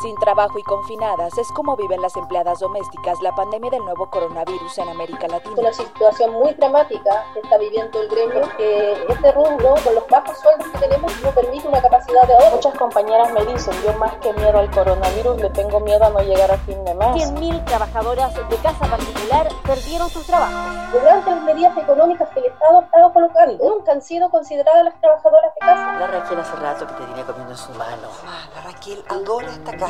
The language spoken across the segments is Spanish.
Sin trabajo y confinadas es como viven las empleadas domésticas la pandemia del nuevo coronavirus en América Latina. Una situación muy dramática que está viviendo el gremio, que este rubro, con los bajos sueldos que tenemos, no permite una capacidad de ahorro. Muchas compañeras me dicen, yo más que miedo al coronavirus, le tengo miedo a no llegar a fin de mes. 100.000 trabajadoras de casa particular perdieron sus trabajos. Durante las medidas económicas que el Estado ha estado colocando, nunca han sido consideradas las trabajadoras de casa. La Raquel hace rato que te tiene comiendo en su mano. Ah, la Raquel adora esta casa.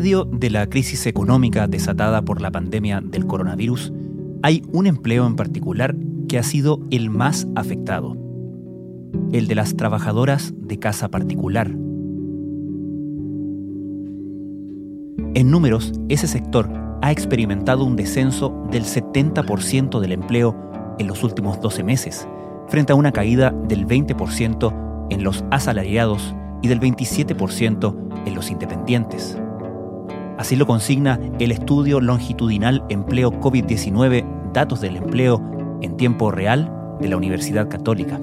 Medio de la crisis económica desatada por la pandemia del coronavirus, hay un empleo en particular que ha sido el más afectado, el de las trabajadoras de casa particular. En números, ese sector ha experimentado un descenso del 70% del empleo en los últimos 12 meses, frente a una caída del 20% en los asalariados y del 27% en los independientes. Así lo consigna el estudio longitudinal Empleo COVID-19, Datos del Empleo en Tiempo Real de la Universidad Católica.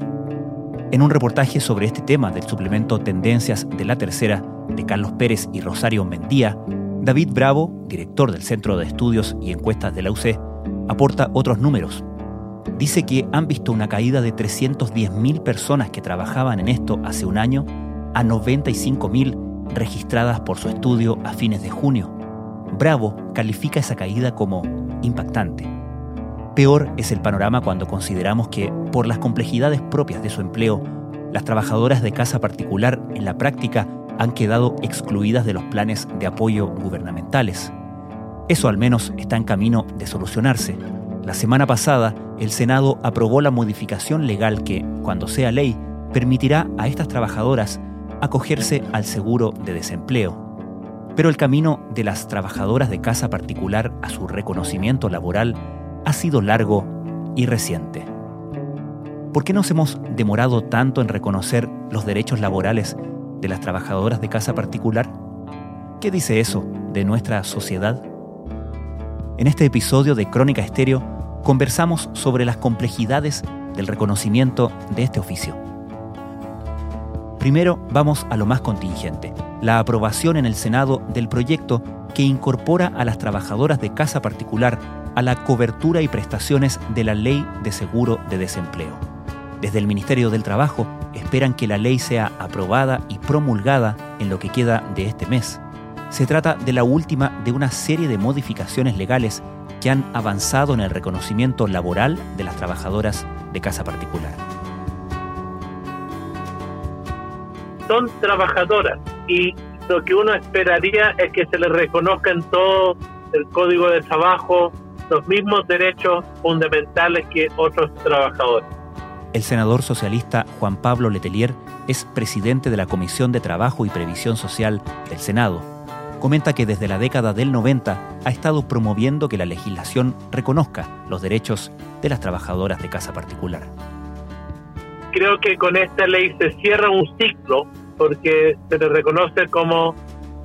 En un reportaje sobre este tema del suplemento Tendencias de la Tercera de Carlos Pérez y Rosario Mendía, David Bravo, director del Centro de Estudios y Encuestas de la UC, aporta otros números. Dice que han visto una caída de 310.000 personas que trabajaban en esto hace un año a 95.000 registradas por su estudio a fines de junio. Bravo califica esa caída como impactante. Peor es el panorama cuando consideramos que, por las complejidades propias de su empleo, las trabajadoras de casa particular en la práctica han quedado excluidas de los planes de apoyo gubernamentales. Eso al menos está en camino de solucionarse. La semana pasada, el Senado aprobó la modificación legal que, cuando sea ley, permitirá a estas trabajadoras acogerse al seguro de desempleo. Pero el camino de las trabajadoras de casa particular a su reconocimiento laboral ha sido largo y reciente. ¿Por qué nos hemos demorado tanto en reconocer los derechos laborales de las trabajadoras de casa particular? ¿Qué dice eso de nuestra sociedad? En este episodio de Crónica Estéreo conversamos sobre las complejidades del reconocimiento de este oficio. Primero vamos a lo más contingente, la aprobación en el Senado del proyecto que incorpora a las trabajadoras de casa particular a la cobertura y prestaciones de la Ley de Seguro de Desempleo. Desde el Ministerio del Trabajo esperan que la ley sea aprobada y promulgada en lo que queda de este mes. Se trata de la última de una serie de modificaciones legales que han avanzado en el reconocimiento laboral de las trabajadoras de casa particular. Son trabajadoras y lo que uno esperaría es que se les reconozca en todo el código de trabajo los mismos derechos fundamentales que otros trabajadores. El senador socialista Juan Pablo Letelier es presidente de la Comisión de Trabajo y Previsión Social del Senado. Comenta que desde la década del 90 ha estado promoviendo que la legislación reconozca los derechos de las trabajadoras de casa particular creo que con esta ley se cierra un ciclo porque se le reconoce como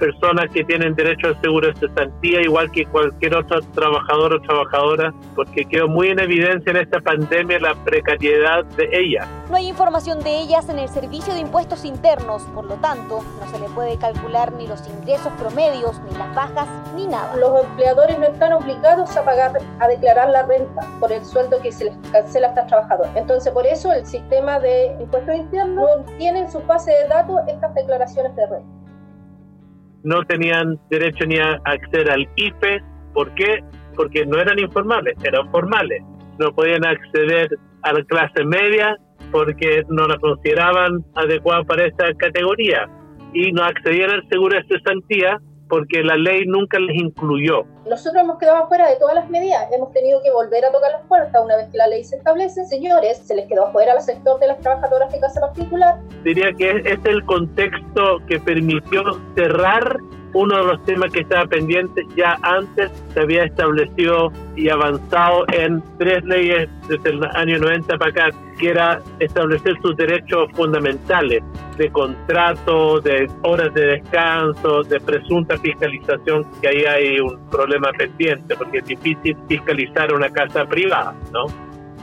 personas que tienen derecho al seguro de cesantía, igual que cualquier otro trabajador o trabajadora, porque quedó muy en evidencia en esta pandemia la precariedad de ellas. No hay información de ellas en el Servicio de Impuestos Internos, por lo tanto, no se le puede calcular ni los ingresos promedios, ni las bajas, ni nada. Los empleadores no están obligados a pagar, a declarar la renta por el sueldo que se les cancela a estas trabajadoras. Entonces, por eso el sistema de impuestos internos no tiene en su base de datos estas declaraciones de renta. No tenían derecho ni a acceder al IFE. ¿Por qué? Porque no eran informales, eran formales. No podían acceder a la clase media porque no la consideraban adecuada para esta categoría y no accedían al seguro de cesantía porque la ley nunca les incluyó. Nosotros hemos quedado fuera de todas las medidas, hemos tenido que volver a tocar las puertas una vez que la ley se establece. Señores, se les quedó fuera al sector de las trabajadoras de casa particular. Diría que este es el contexto que permitió cerrar uno de los temas que estaba pendiente ya antes se había establecido y avanzado en tres leyes desde el año 90 para acá, que era establecer sus derechos fundamentales de contrato, de horas de descanso, de presunta fiscalización, que ahí hay un problema pendiente, porque es difícil fiscalizar una casa privada, ¿no?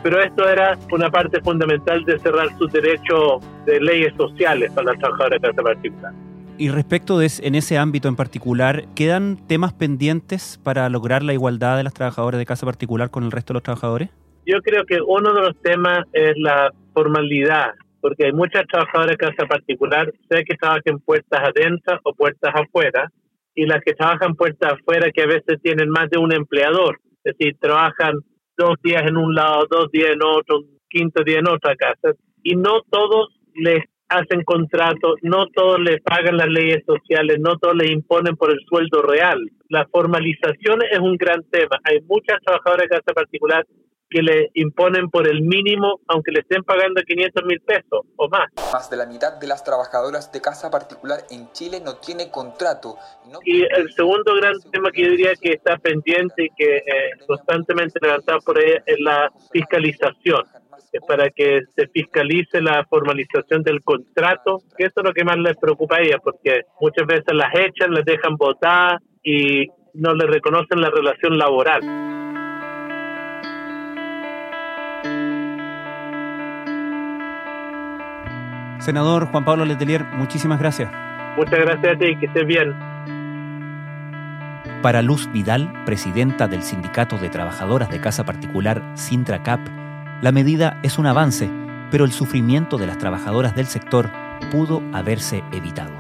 Pero esto era una parte fundamental de cerrar sus derechos de leyes sociales para las trabajadoras de casa particular. Y respecto de en ese ámbito en particular, ¿quedan temas pendientes para lograr la igualdad de las trabajadoras de casa particular con el resto de los trabajadores? Yo creo que uno de los temas es la formalidad, porque hay muchas trabajadoras de casa particular, sé que trabajan puertas adentro o puertas afuera, y las que trabajan puertas afuera que a veces tienen más de un empleador, es decir, trabajan dos días en un lado, dos días en otro, un quinto día en otra casa, y no todos les hacen contratos, no todos le pagan las leyes sociales, no todos le imponen por el sueldo real. La formalización es un gran tema. Hay muchas trabajadoras de casa particular que le imponen por el mínimo, aunque le estén pagando 500 mil pesos o más. Más de la mitad de las trabajadoras de casa particular en Chile no tiene contrato. Y el segundo gran tema que yo diría que está pendiente y que eh, constantemente levantado por ella es la fiscalización para que se fiscalice la formalización del contrato, que eso es lo que más les preocupa a ella, porque muchas veces las echan, las dejan votar y no les reconocen la relación laboral. Senador Juan Pablo Letelier, muchísimas gracias. Muchas gracias a ti, que estés bien. Para Luz Vidal, presidenta del Sindicato de Trabajadoras de Casa Particular Sintracap, la medida es un avance, pero el sufrimiento de las trabajadoras del sector pudo haberse evitado.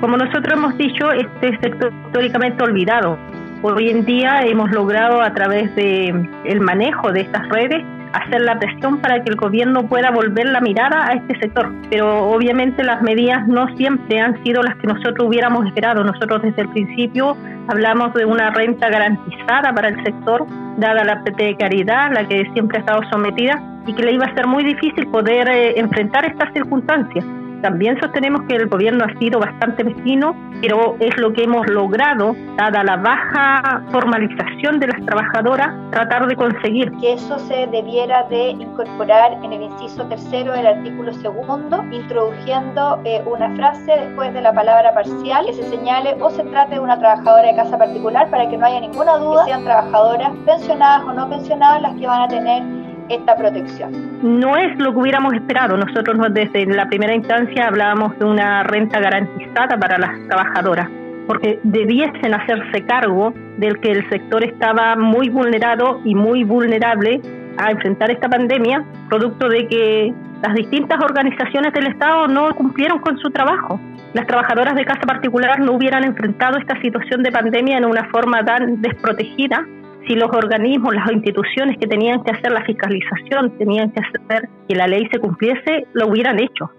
Como nosotros hemos dicho, este sector históricamente olvidado. Hoy en día hemos logrado a través del el manejo de estas redes hacer la presión para que el gobierno pueda volver la mirada a este sector. Pero obviamente las medidas no siempre han sido las que nosotros hubiéramos esperado. Nosotros desde el principio hablamos de una renta garantizada para el sector, dada la precariedad a la que siempre ha estado sometida y que le iba a ser muy difícil poder eh, enfrentar estas circunstancias. También sostenemos que el gobierno ha sido bastante mezquino, pero es lo que hemos logrado, dada la baja formalización de las trabajadoras, tratar de conseguir. Que eso se debiera de incorporar en el inciso tercero del artículo segundo, introduciendo eh, una frase después de la palabra parcial que se señale o se trate de una trabajadora de casa particular para que no haya ninguna duda que sean trabajadoras pensionadas o no pensionadas las que van a tener esta protección. No es lo que hubiéramos esperado. Nosotros desde la primera instancia hablábamos de una renta garantizada para las trabajadoras, porque debiesen hacerse cargo del que el sector estaba muy vulnerado y muy vulnerable a enfrentar esta pandemia, producto de que las distintas organizaciones del Estado no cumplieron con su trabajo. Las trabajadoras de casa particular no hubieran enfrentado esta situación de pandemia en una forma tan desprotegida si los organismos, las instituciones que tenían que hacer la fiscalización, tenían que hacer que la ley se cumpliese, lo hubieran hecho.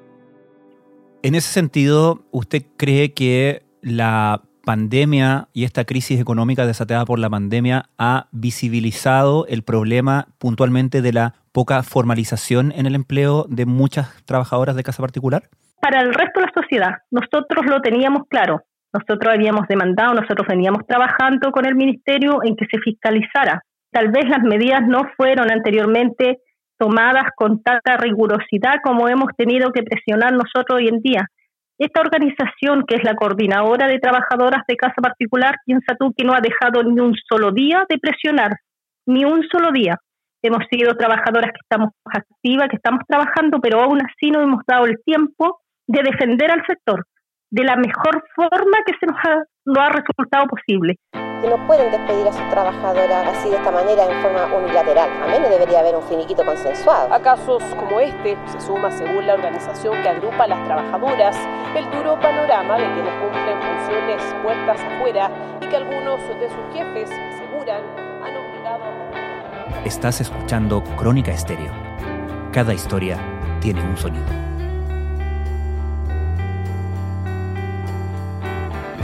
En ese sentido, ¿usted cree que la pandemia y esta crisis económica desatada por la pandemia ha visibilizado el problema puntualmente de la poca formalización en el empleo de muchas trabajadoras de casa particular? Para el resto de la sociedad, nosotros lo teníamos claro. Nosotros habíamos demandado, nosotros veníamos trabajando con el ministerio en que se fiscalizara. Tal vez las medidas no fueron anteriormente tomadas con tanta rigurosidad como hemos tenido que presionar nosotros hoy en día. Esta organización, que es la coordinadora de trabajadoras de casa particular, piensa tú que no ha dejado ni un solo día de presionar, ni un solo día. Hemos sido trabajadoras que estamos activas, que estamos trabajando, pero aún así no hemos dado el tiempo de defender al sector de la mejor forma que se nos ha, ha resultado posible. que no pueden despedir a sus trabajadoras así de esta manera en forma unilateral. A menos debería haber un finiquito consensuado. A casos como este se suma, según la organización que agrupa a las trabajadoras, el duro panorama de quienes cumplen funciones puertas afuera y que algunos de sus jefes aseguran han obligado a... Estás escuchando Crónica Estéreo. Cada historia tiene un sonido.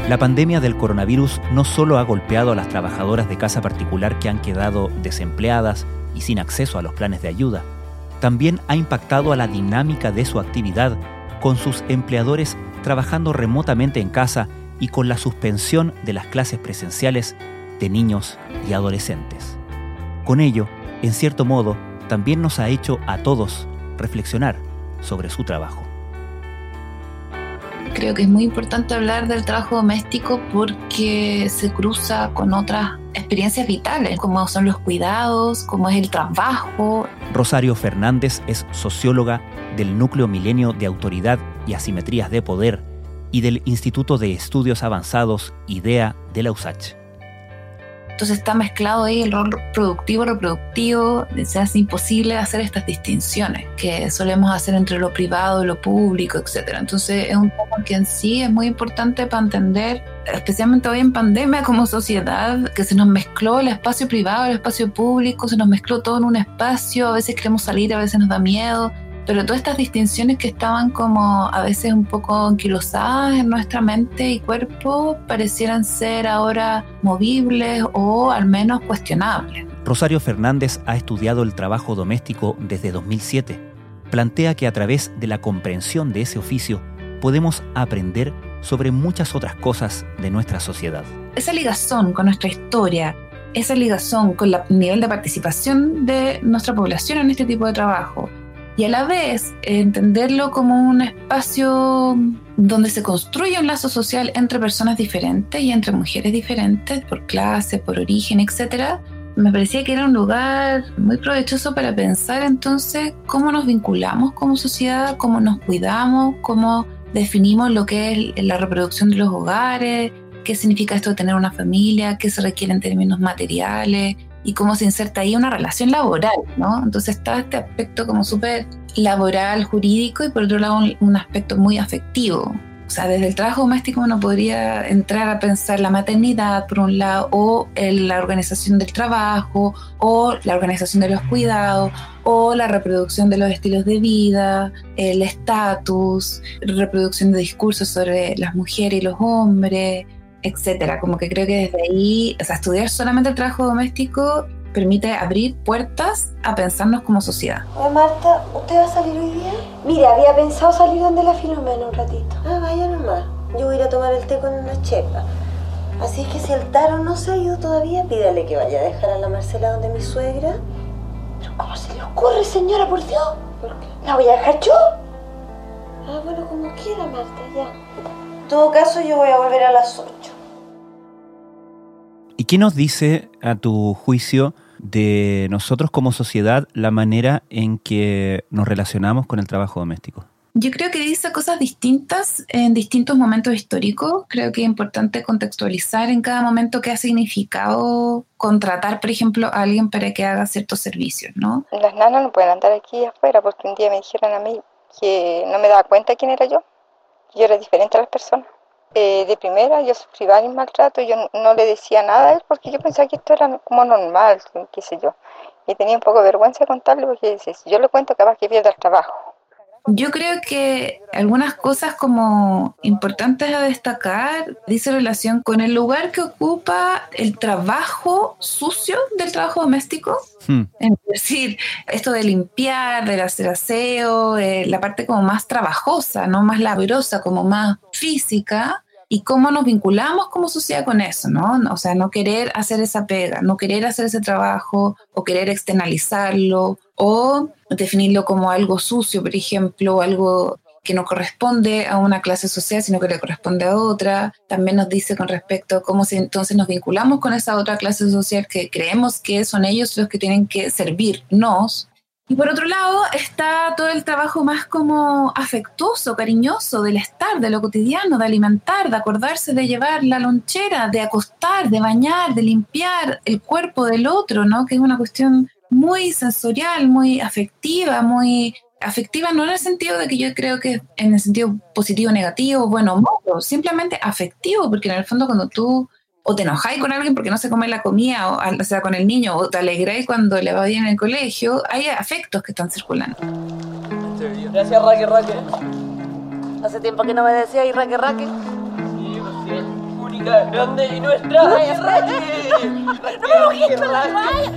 La pandemia del coronavirus no solo ha golpeado a las trabajadoras de casa particular que han quedado desempleadas y sin acceso a los planes de ayuda, también ha impactado a la dinámica de su actividad con sus empleadores trabajando remotamente en casa y con la suspensión de las clases presenciales de niños y adolescentes. Con ello, en cierto modo, también nos ha hecho a todos reflexionar sobre su trabajo. Creo que es muy importante hablar del trabajo doméstico porque se cruza con otras experiencias vitales, como son los cuidados, como es el trabajo. Rosario Fernández es socióloga del Núcleo Milenio de Autoridad y Asimetrías de Poder y del Instituto de Estudios Avanzados IDEA de la USACH. Entonces está mezclado ahí el rol productivo, reproductivo, se hace imposible hacer estas distinciones que solemos hacer entre lo privado y lo público, etc. Entonces es un tema que en sí es muy importante para entender, especialmente hoy en pandemia como sociedad, que se nos mezcló el espacio privado, el espacio público, se nos mezcló todo en un espacio, a veces queremos salir, a veces nos da miedo, pero todas estas distinciones que estaban como a veces un poco anquilosadas en nuestra mente y cuerpo parecieran ser ahora movibles o al menos cuestionables. Rosario Fernández ha estudiado el trabajo doméstico desde 2007. Plantea que a través de la comprensión de ese oficio podemos aprender sobre muchas otras cosas de nuestra sociedad. Esa ligazón con nuestra historia, esa ligazón con el nivel de participación de nuestra población en este tipo de trabajo, y a la vez entenderlo como un espacio donde se construye un lazo social entre personas diferentes y entre mujeres diferentes por clase, por origen, etc. Me parecía que era un lugar muy provechoso para pensar entonces cómo nos vinculamos como sociedad, cómo nos cuidamos, cómo definimos lo que es la reproducción de los hogares, qué significa esto de tener una familia, qué se requiere en términos materiales, y cómo se inserta ahí una relación laboral, ¿no? Entonces está este aspecto como súper laboral, jurídico y por otro lado un, aspecto muy afectivo. O sea, desde el trabajo doméstico uno podría entrar a pensar la maternidad por un lado o la organización del trabajo o la organización de los cuidados o la reproducción de los estilos de vida, el estatus, reproducción de discursos sobre las mujeres y los hombres, etcétera. Como que creo que desde ahí, o sea, estudiar solamente el trabajo doméstico permite abrir puertas a pensarnos como sociedad. Marta, ¿usted va a salir hoy día? Mire, había pensado salir donde la Filomena un ratito. Ah, vaya nomás. Yo voy a ir a tomar el té con una chepa. Así que si el Taro no se ha ido todavía, pídale que vaya a dejar a la Marcela donde mi suegra. Pero ¿cómo se le ocurre, señora, por Dios? ¿Por qué? ¿La voy a dejar yo? Ah, bueno, como quiera, Marta, ya. En todo caso, yo voy a volver a las 8. ¿Y qué nos dice, a tu juicio, de nosotros como sociedad la manera en que nos relacionamos con el trabajo doméstico? Yo creo que dice cosas distintas en distintos momentos históricos. Creo que es importante contextualizar en cada momento qué ha significado contratar, por ejemplo, a alguien para que haga ciertos servicios, ¿no? Las nanas no pueden andar aquí afuera porque un día me dijeron a mí que no me daba cuenta quién era yo. Yo era diferente a las personas. Eh, de primera yo sufrí varios maltratos, yo no le decía nada a él porque yo pensaba que esto era como normal, qué sé yo. Y tenía un poco de vergüenza de contarle porque si yo le cuento capaz que pierda el trabajo. Yo creo que algunas cosas como importantes a destacar dice relación con el lugar que ocupa el trabajo sucio del trabajo doméstico. Hmm. Es decir, esto de limpiar, de hacer aseo, eh, la parte como más trabajosa, no más laboriosa, como más física y cómo nos vinculamos como sociedad con eso, ¿no? O sea, no querer hacer esa pega, no querer hacer ese trabajo o querer externalizarlo o definirlo como algo sucio, por ejemplo, algo que no corresponde a una clase social, sino que le corresponde a otra. También nos dice con respecto a cómo si entonces nos vinculamos con esa otra clase social que creemos que son ellos los que tienen que servirnos. Y por otro lado está todo el trabajo más como afectuoso, cariñoso, del estar, de lo cotidiano, de alimentar, de acordarse de llevar la lonchera, de acostar, de bañar, de limpiar el cuerpo del otro, ¿no? Que es una cuestión muy sensorial, muy afectiva, muy afectiva no en el sentido de que yo creo que en el sentido positivo, negativo, bueno, malo, simplemente afectivo, porque en el fondo cuando tú o te enojáis con alguien porque no se come la comida, o, sea, con el niño, o te alegráis cuando le va bien en el colegio, hay afectos que están circulando. Gracias, Raque Raque. Hace tiempo que no me decía y Raque Raque. Sí, pues única, grande y nuestra. ¡Raque Raque! ¡No me Raque!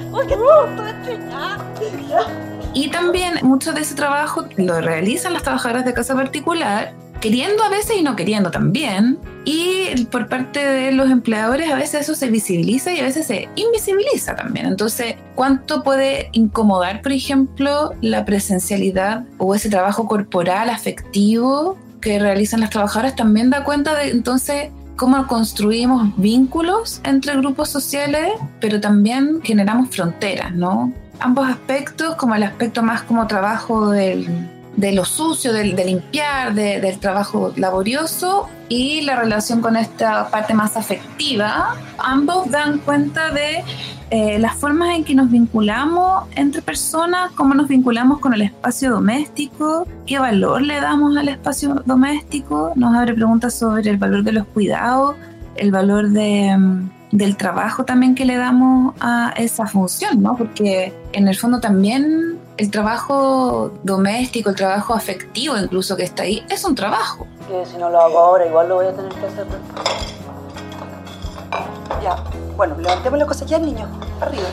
Y también mucho de ese trabajo lo realizan las trabajadoras de casa particular queriendo a veces y no queriendo también. Y por parte de los empleadores a veces eso se visibiliza y a veces se invisibiliza también. Entonces, ¿cuánto puede incomodar, por ejemplo, la presencialidad o ese trabajo corporal, afectivo que realizan las trabajadoras? También da cuenta de entonces cómo construimos vínculos entre grupos sociales, pero también generamos fronteras, ¿no? Ambos aspectos, como el aspecto más como trabajo del de lo sucio, de, limpiar, del trabajo laborioso y la relación con esta parte más afectiva, ambos dan cuenta de eh, las formas en que nos vinculamos entre personas, cómo nos vinculamos con el espacio doméstico, qué valor le damos al espacio doméstico, nos abre preguntas sobre el valor de los cuidados, el valor de, mm, del trabajo también que le damos a esa función, ¿no? Porque en el fondo también el trabajo doméstico, el trabajo afectivo incluso que está ahí, es un trabajo. Que si no lo hago ahora, igual lo voy a tener que hacer. Ya, bueno, levantemos la cosa ya, niño. Arriba.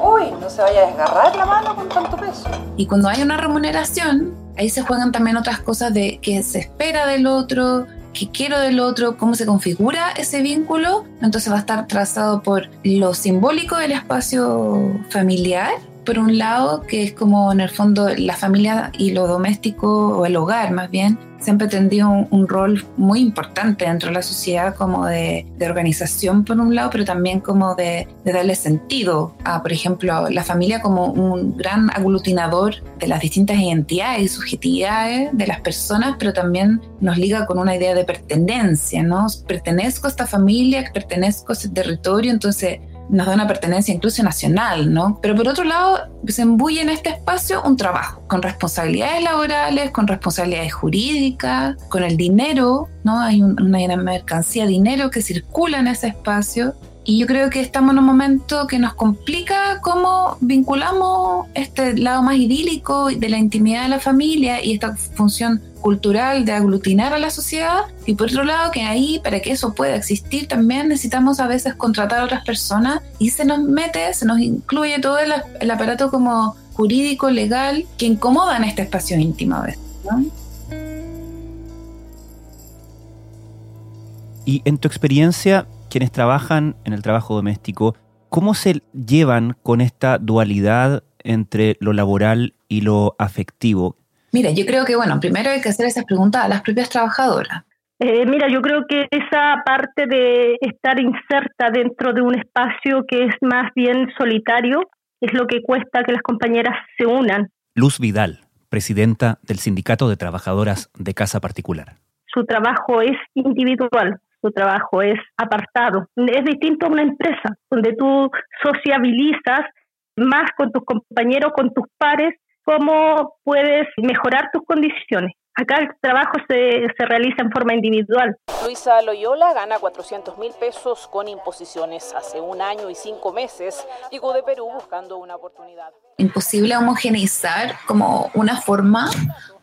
Uy, no se vaya a desgarrar la mano con tanto peso. Y cuando hay una remuneración, ahí se juegan también otras cosas de qué se espera del otro, qué quiero del otro, cómo se configura ese vínculo. Entonces va a estar trazado por lo simbólico del espacio familiar por un lado, que es como en el fondo la familia y lo doméstico, o el hogar más bien, siempre tendría un, un, rol muy importante dentro de la sociedad como de, organización por un lado, pero también como de, darle sentido a, por ejemplo, la familia como un gran aglutinador de las distintas identidades y subjetividades de las personas, pero también nos liga con una idea de pertenencia, ¿no? Pertenezco a esta familia, pertenezco a ese territorio, entonces nos da una pertenencia incluso nacional, ¿no? Pero por otro lado, se embuye en este espacio un trabajo con responsabilidades laborales, con responsabilidades jurídicas, con el dinero, ¿no? Hay una mercancía, dinero que circula en ese espacio. Y yo creo que estamos en un momento que nos complica cómo vinculamos este lado más idílico de la intimidad de la familia y esta función cultural de aglutinar a la sociedad y por otro lado que ahí para que eso pueda existir también necesitamos a veces contratar a otras personas y se nos mete, se nos incluye todo el, aparato como jurídico, legal que incomoda en este espacio íntimo a veces. Y en tu experiencia, quienes trabajan en el trabajo doméstico, ¿cómo se llevan con esta dualidad entre lo laboral y lo afectivo? Mira, yo creo que, bueno, primero hay que hacer esas preguntas a las propias trabajadoras. Eh, mira, yo creo que esa parte de estar inserta dentro de un espacio que es más bien solitario es lo que cuesta que las compañeras se unan. Luz Vidal, presidenta del Sindicato de Trabajadoras de Casa Particular. Su trabajo es individual, su trabajo es apartado. Es distinto a una empresa donde tú sociabilizas más con tus compañeros, con tus pares cómo puedes mejorar tus condiciones. Acá el trabajo se, se, realiza en forma individual. Luisa Loyola gana 400 mil pesos con imposiciones. Hace un año y cinco meses llegó de Perú buscando una oportunidad. Imposible homogeneizar como una forma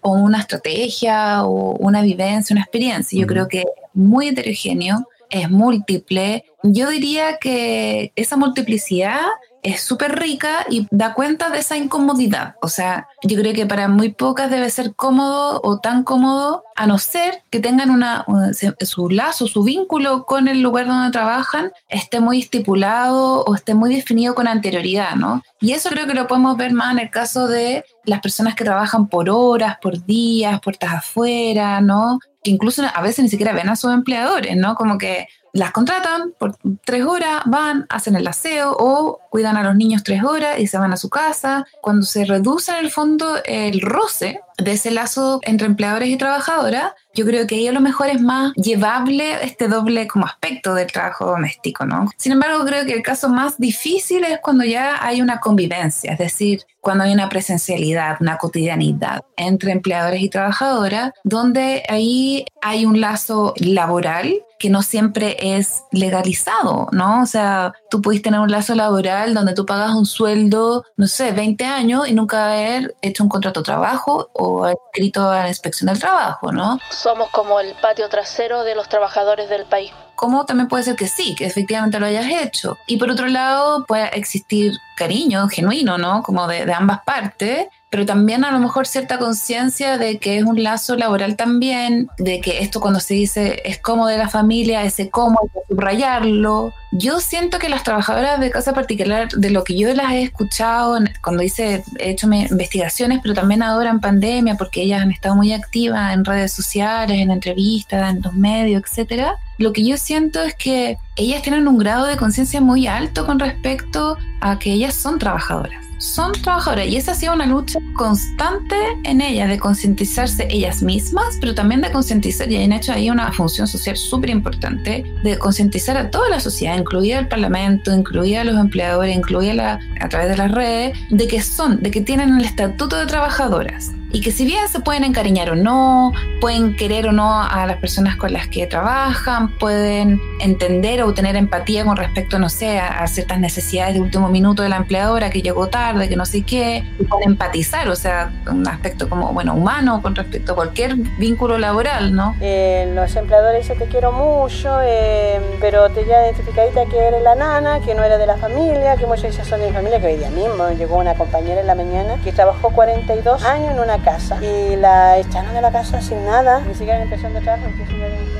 o una estrategia o una vivencia, una experiencia. Yo creo que muy heterogéneo, es múltiple. Yo diría que esa multiplicidad es súper rica y da cuenta de esa incomodidad. O sea, yo creo que para muy pocas debe ser cómodo o tan cómodo, a no ser que tengan una, su lazo, su vínculo con el lugar donde trabajan, esté muy estipulado o esté muy definido con anterioridad, ¿no? Y eso creo que lo podemos ver más en el caso de las personas que trabajan por horas, por días, puertas afuera, ¿no? Que incluso a veces ni siquiera ven a sus empleadores, ¿no? Como que las contratan por tres horas, van, hacen el aseo o cuidan a los niños tres horas y se van a su casa. Cuando se reduce en el fondo el roce de ese lazo entre empleadores y trabajadoras, yo creo que ahí a lo mejor es más llevable este doble como aspecto del trabajo doméstico, ¿no? Sin embargo, creo que el caso más difícil es cuando ya hay una convivencia, es decir, cuando hay una presencialidad, una cotidianidad entre empleadores y trabajadoras, donde ahí hay un lazo laboral que no siempre es legalizado, ¿no? O sea, tú puedes tener un lazo laboral donde tú pagas un sueldo, no sé, 20 años y nunca haber hecho un contrato de trabajo o escrito a la inspección del trabajo, ¿no? Somos como el patio trasero de los trabajadores del país. ¿Cómo también puede ser que sí, que efectivamente lo hayas hecho. Y por otro lado, puede existir cariño genuino, ¿no? Como de, de ambas partes, pero también a lo mejor cierta conciencia de que es un lazo laboral también, de que esto cuando se dice es como de la familia, ese cómo subrayarlo. Yo siento que las trabajadoras de casa particular, de lo que yo las he escuchado cuando hice, he hecho investigaciones, pero también ahora en pandemia, porque ellas han estado muy activas en redes sociales, en entrevistas, en los medios, etcétera. Lo que yo siento es que ellas tienen un grado de conciencia muy alto con respecto a que ellas son trabajadoras son trabajadoras. Y esa ha sido una lucha constante en ellas de concientizarse ellas mismas, pero también de concientizar, y han hecho ahí una función social súper importante, de concientizar a toda la sociedad, incluida el Parlamento, incluida a los empleadores, incluida a través de las redes, de que son, de que tienen el estatuto de trabajadoras y que si bien se pueden encariñar o no, pueden querer o no a las personas con las que trabajan, pueden entender o tener empatía con respecto, no sé, a, ciertas necesidades de último minuto de la empleadora que llegó tarde, que no sé qué, y pueden empatizar, o sea, un aspecto como, bueno, humano con respecto a cualquier vínculo laboral, ¿no? Eh, los empleadores dicen te quiero mucho, eh, pero te ya identificadita que eres la nana, que no eres de la familia, que muchos dicen son de mi familia, que hoy día mismo llegó una compañera en la mañana que trabajó 42 años en una casa y la echaron de la casa sin nada, ni siquiera impresión de trabajo.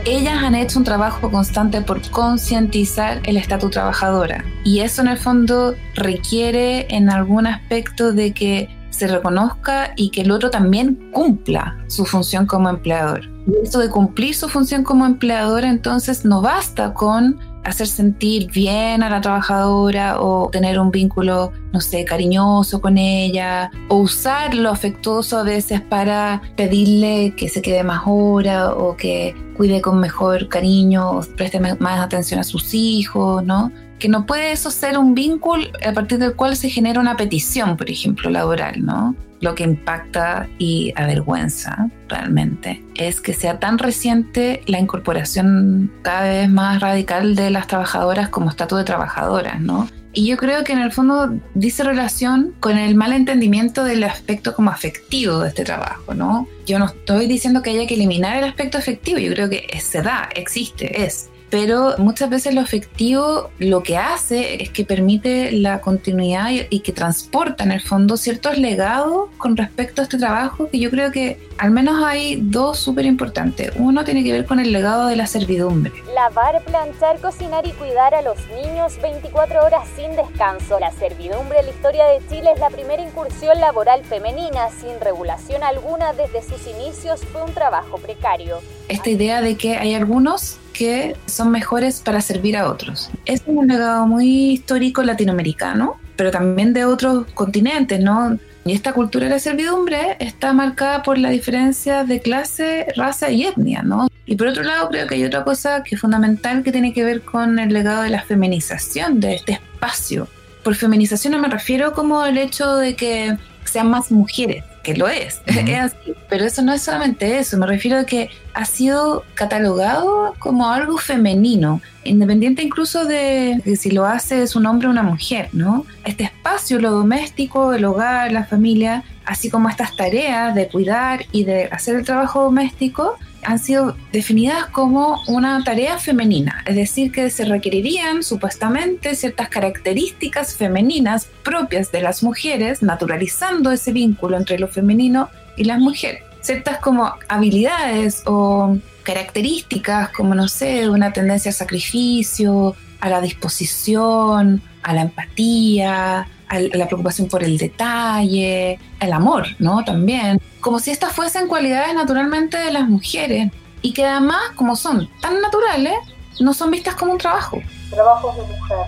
Ellas han hecho un trabajo constante por concientizar el estatus trabajadora y eso en el fondo requiere en algún aspecto de que se reconozca y que el otro también cumpla su función como empleador. Y esto de cumplir su función como empleador entonces no basta con hacer sentir bien a la trabajadora o tener un vínculo, no sé, cariñoso con ella o usar lo afectuoso a veces para pedirle que se quede más hora o que cuide con mejor cariño o preste más atención a sus hijos, ¿no? Que no puede eso ser un vínculo a partir del cual se genera una petición, por ejemplo, laboral, ¿no? lo que impacta y avergüenza realmente es que sea tan reciente la incorporación cada vez más radical de las trabajadoras como estatus de trabajadoras, ¿no? Y yo creo que en el fondo dice relación con el mal entendimiento del aspecto como afectivo de este trabajo, ¿no? Yo no estoy diciendo que haya que eliminar el aspecto afectivo, yo creo que se da, existe, es pero muchas veces lo afectivo lo que hace es que permite la continuidad y, que transporta en el fondo ciertos legados con respecto a este trabajo que yo creo que al menos hay dos súper importantes. Uno tiene que ver con el legado de la servidumbre. Lavar, planchar, cocinar y cuidar a los niños 24 horas sin descanso. La servidumbre en la historia de Chile es la primera incursión laboral femenina sin regulación alguna desde sus inicios fue un trabajo precario. Esta idea de que hay algunos que son mejores para servir a otros. Es un legado muy histórico latinoamericano, pero también de otros continentes, ¿no? Y esta cultura de la servidumbre está marcada por la diferencia de clase, raza y etnia, ¿no? Y por otro lado, creo que hay otra cosa que es fundamental que tiene que ver con el legado de la feminización de este espacio. Por feminización no me refiero como el hecho de que sean más mujeres, que lo es, es así. Pero eso no es solamente eso, me refiero a que ha sido catalogado como algo femenino, independiente incluso de que si lo hace es un hombre o una mujer, ¿no? Este espacio, lo doméstico, el hogar, la familia, así como estas tareas de cuidar y de hacer el trabajo doméstico, han sido definidas como una tarea femenina, es decir, que se requerirían supuestamente ciertas características femeninas propias de las mujeres, naturalizando ese vínculo entre lo femenino y las mujeres. Ciertas como habilidades o características como, no sé, una tendencia al sacrificio, a la disposición, a la empatía, a la preocupación por el detalle, el amor, ¿no? También. Como si estas fuesen cualidades naturalmente de las mujeres y que además, como son tan naturales, no son vistas como un trabajo. Trabajos de mujer,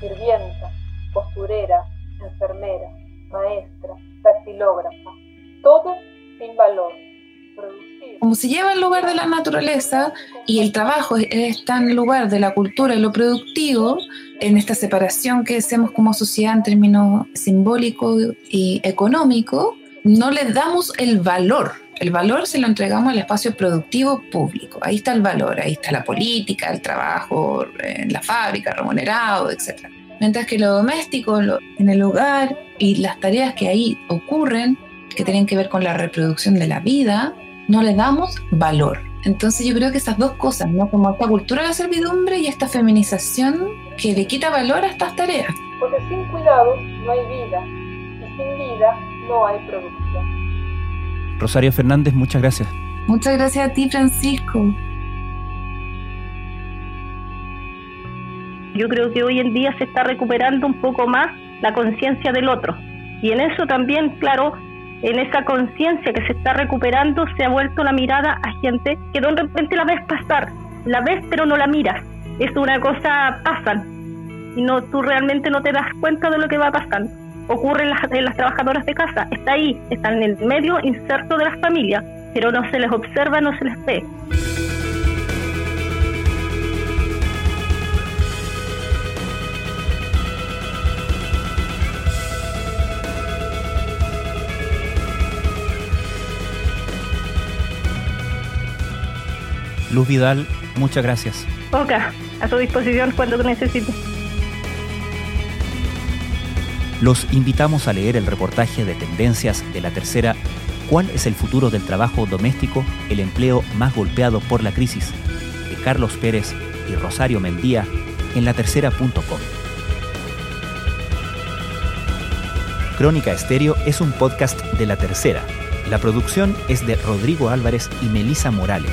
sirvienta, costurera, enfermera, maestra, dactilógrafa, todo sin valor. Como se lleva en lugar de la naturaleza y el trabajo está en lugar de la cultura y lo productivo, en esta separación que hacemos como sociedad en términos simbólicos y económicos, no le damos el valor. El valor se lo entregamos al espacio productivo público. Ahí está el valor, ahí está la política, el trabajo en la fábrica, remunerado, etc. Mientras que lo doméstico, en el hogar y las tareas que ahí ocurren, que tienen que ver con la reproducción de la vida, no le damos valor. Entonces yo creo que esas dos cosas, ¿no? Como esta cultura de la servidumbre y esta feminización que le quita valor a estas tareas. Porque sin cuidados no hay vida y sin vida no hay producción. Rosario Fernández, muchas gracias. Muchas gracias a ti, Francisco. Yo creo que hoy en día se está recuperando un poco más la conciencia del otro. Y en eso también, claro, en esa conciencia que se está recuperando, se ha vuelto la mirada a gente que de repente la ves pasar, la ves pero no la miras. Es una cosa, pasan, y no, tú realmente no te das cuenta de lo que va pasando. Ocurre en las, en las trabajadoras de casa, está ahí, está en el medio inserto de las familias, pero no se les observa, no se les ve. Luz Vidal, muchas gracias. Oca, a tu disposición cuando te necesite. Los invitamos a leer el reportaje de tendencias de la tercera ¿Cuál es el futuro del trabajo doméstico, el empleo más golpeado por la crisis? de Carlos Pérez y Rosario Mendía en latercera.com. Crónica Estéreo es un podcast de La Tercera. La producción es de Rodrigo Álvarez y Melisa Morales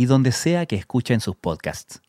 y donde sea que escuchen sus podcasts.